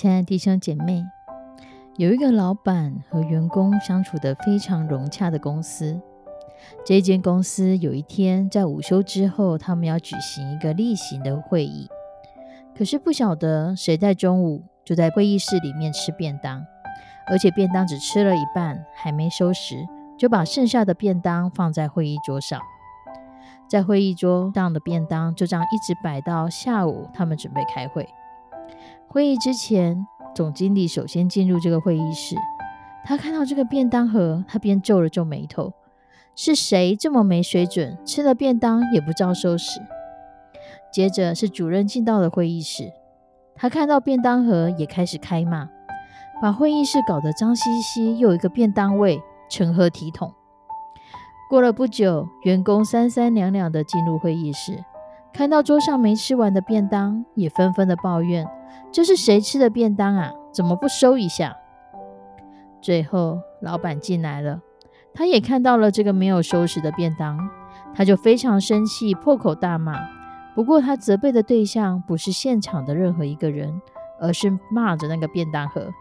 亲爱的弟兄姐妹，有一个老板和员工相处的非常融洽的公司。这间公司有一天在午休之后，他们要举行一个例行的会议。可是不晓得谁在中午就在会议室里面吃便当，而且便当只吃了一半，还没收拾，就把剩下的便当放在会议桌上。在会议桌上的便当就这样一直摆到下午，他们准备开会。会议之前，总经理首先进入这个会议室。他看到这个便当盒，他便皱了皱眉头：“是谁这么没水准，吃了便当也不照收拾？”接着是主任进到了会议室，他看到便当盒，也开始开骂，把会议室搞得脏兮兮，又一个便当味，成何体统？过了不久，员工三三两两的进入会议室，看到桌上没吃完的便当，也纷纷的抱怨。这是谁吃的便当啊？怎么不收一下？最后，老板进来了，他也看到了这个没有收拾的便当，他就非常生气，破口大骂。不过，他责备的对象不是现场的任何一个人，而是骂着那个便当盒：“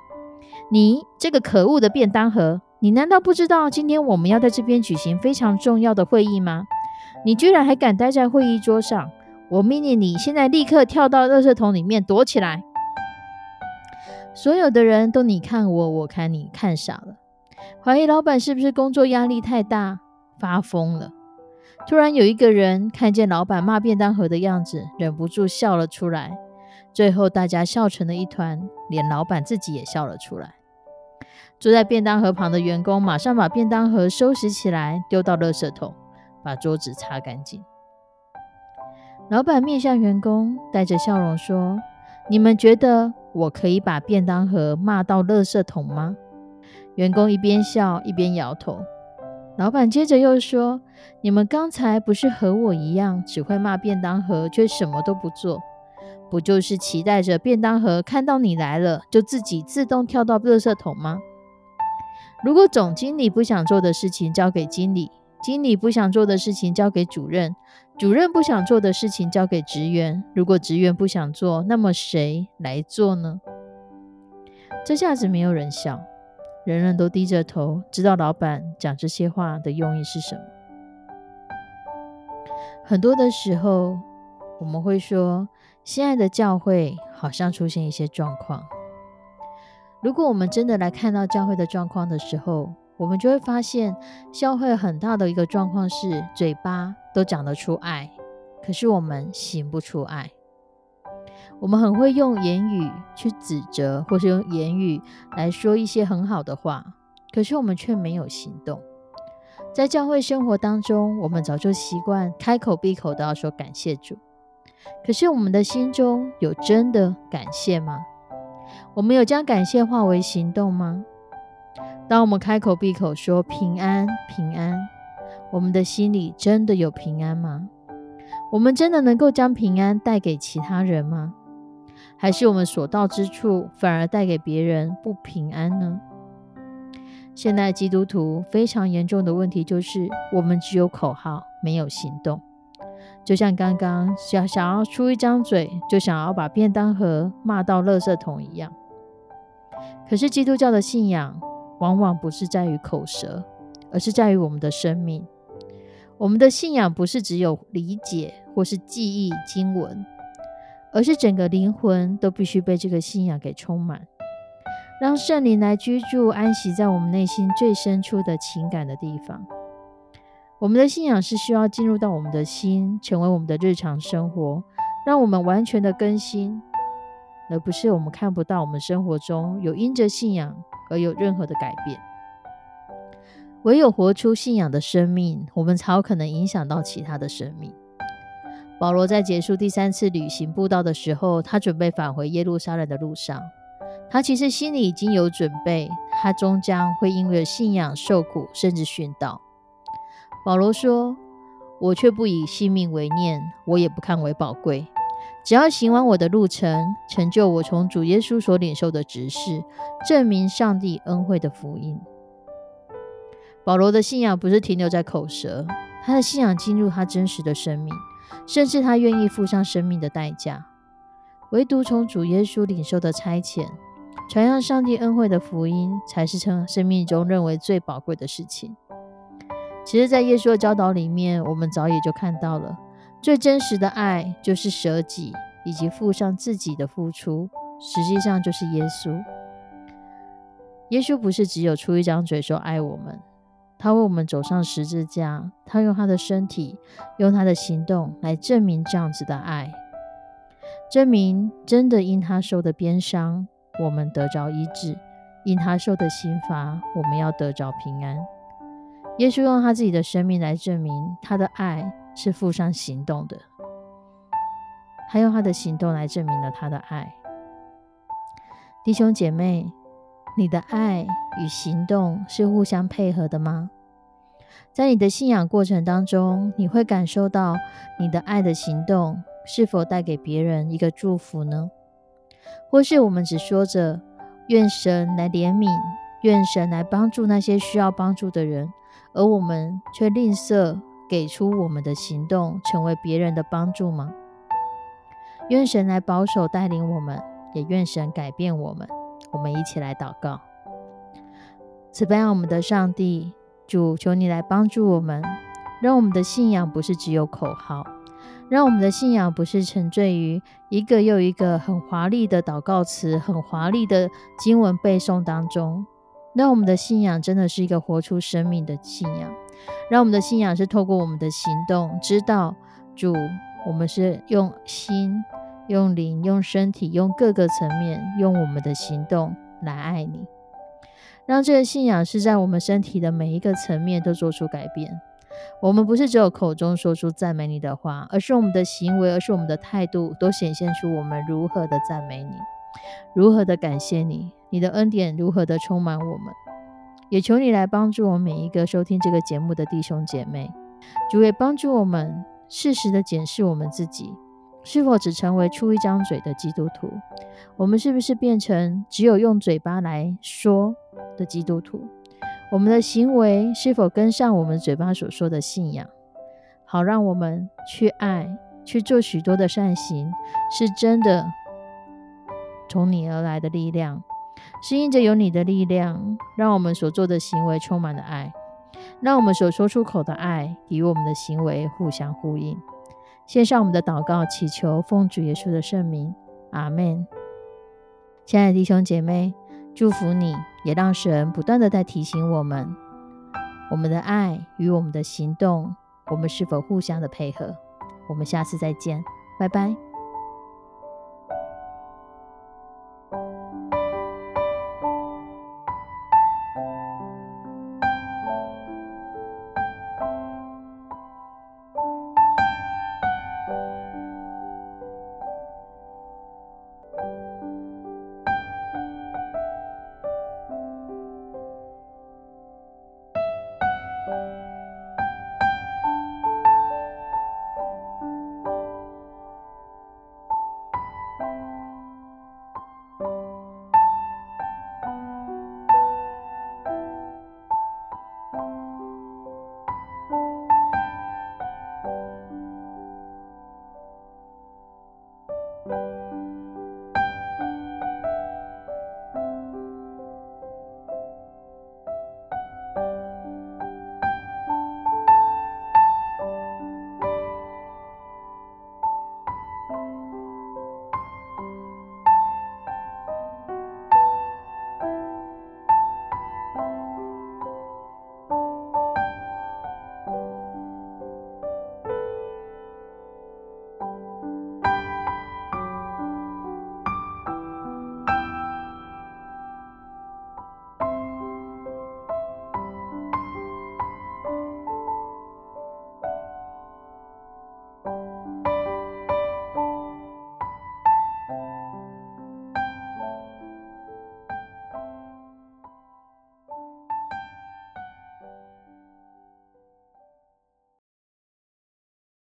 你这个可恶的便当盒！你难道不知道今天我们要在这边举行非常重要的会议吗？你居然还敢待在会议桌上！我命令你现在立刻跳到垃圾桶里面躲起来！”所有的人都你看我，我看你，看傻了，怀疑老板是不是工作压力太大发疯了。突然有一个人看见老板骂便当盒的样子，忍不住笑了出来。最后大家笑成了一团，连老板自己也笑了出来。坐在便当盒旁的员工马上把便当盒收拾起来，丢到垃圾桶，把桌子擦干净。老板面向员工，带着笑容说：“你们觉得？”我可以把便当盒骂到垃圾桶吗？员工一边笑一边摇头。老板接着又说：“你们刚才不是和我一样，只会骂便当盒，却什么都不做？不就是期待着便当盒看到你来了，就自己自动跳到垃圾桶吗？如果总经理不想做的事情交给经理，经理不想做的事情交给主任。”主任不想做的事情交给职员，如果职员不想做，那么谁来做呢？这下子没有人笑，人人都低着头，知道老板讲这些话的用意是什么。很多的时候，我们会说，现在的教会好像出现一些状况。如果我们真的来看到教会的状况的时候，我们就会发现，教会很大的一个状况是，嘴巴都讲得出爱，可是我们行不出爱。我们很会用言语去指责，或是用言语来说一些很好的话，可是我们却没有行动。在教会生活当中，我们早就习惯开口闭口都要说感谢主，可是我们的心中有真的感谢吗？我们有将感谢化为行动吗？当我们开口闭口说平安平安，我们的心里真的有平安吗？我们真的能够将平安带给其他人吗？还是我们所到之处反而带给别人不平安呢？现在基督徒非常严重的问题就是，我们只有口号，没有行动。就像刚刚想想要出一张嘴，就想要把便当盒骂到垃圾桶一样。可是基督教的信仰。往往不是在于口舌，而是在于我们的生命。我们的信仰不是只有理解或是记忆经文，而是整个灵魂都必须被这个信仰给充满。让圣灵来居住、安息在我们内心最深处的情感的地方。我们的信仰是需要进入到我们的心，成为我们的日常生活，让我们完全的更新，而不是我们看不到我们生活中有因着信仰而有任何的改变。唯有活出信仰的生命，我们才有可能影响到其他的生命。保罗在结束第三次旅行布道的时候，他准备返回耶路撒冷的路上，他其实心里已经有准备，他终将会因为信仰受苦，甚至殉道。保罗说：“我却不以性命为念，我也不看为宝贵，只要行完我的路程，成就我从主耶稣所领受的指示，证明上帝恩惠的福音。”保罗的信仰不是停留在口舌，他的信仰进入他真实的生命，甚至他愿意付上生命的代价。唯独从主耶稣领受的差遣，传扬上帝恩惠的福音，才是成生命中认为最宝贵的事情。其实，在耶稣的教导里面，我们早已就看到了，最真实的爱就是舍己以及付上自己的付出，实际上就是耶稣。耶稣不是只有出一张嘴说爱我们。他为我们走上十字架，他用他的身体，用他的行动来证明这样子的爱，证明真的因他受的鞭伤，我们得着医治；因他受的刑罚，我们要得着平安。耶稣用他自己的生命来证明他的爱是付上行动的，他用他的行动来证明了他的爱。弟兄姐妹。你的爱与行动是互相配合的吗？在你的信仰过程当中，你会感受到你的爱的行动是否带给别人一个祝福呢？或是我们只说着愿神来怜悯，愿神来帮助那些需要帮助的人，而我们却吝啬给出我们的行动，成为别人的帮助吗？愿神来保守带领我们，也愿神改变我们。我们一起来祷告，慈悲我们的上帝，主，求你来帮助我们，让我们的信仰不是只有口号，让我们的信仰不是沉醉于一个又一个很华丽的祷告词、很华丽的经文背诵当中，让我们的信仰真的是一个活出生命的信仰，让我们的信仰是透过我们的行动，知道主，我们是用心。用灵、用身体、用各个层面、用我们的行动来爱你，让这个信仰是在我们身体的每一个层面都做出改变。我们不是只有口中说出赞美你的话，而是我们的行为，而是我们的态度，都显现出我们如何的赞美你，如何的感谢你，你的恩典如何的充满我们。也求你来帮助我们每一个收听这个节目的弟兄姐妹，主也帮助我们适时的检视我们自己。是否只成为出一张嘴的基督徒？我们是不是变成只有用嘴巴来说的基督徒？我们的行为是否跟上我们嘴巴所说的信仰？好，让我们去爱，去做许多的善行，是真的从你而来的力量，是因着有你的力量，让我们所做的行为充满了爱，让我们所说出口的爱与我们的行为互相呼应。献上我们的祷告，祈求奉主耶稣的圣名，阿门。亲爱的弟兄姐妹，祝福你，也让神不断的在提醒我们，我们的爱与我们的行动，我们是否互相的配合？我们下次再见，拜拜。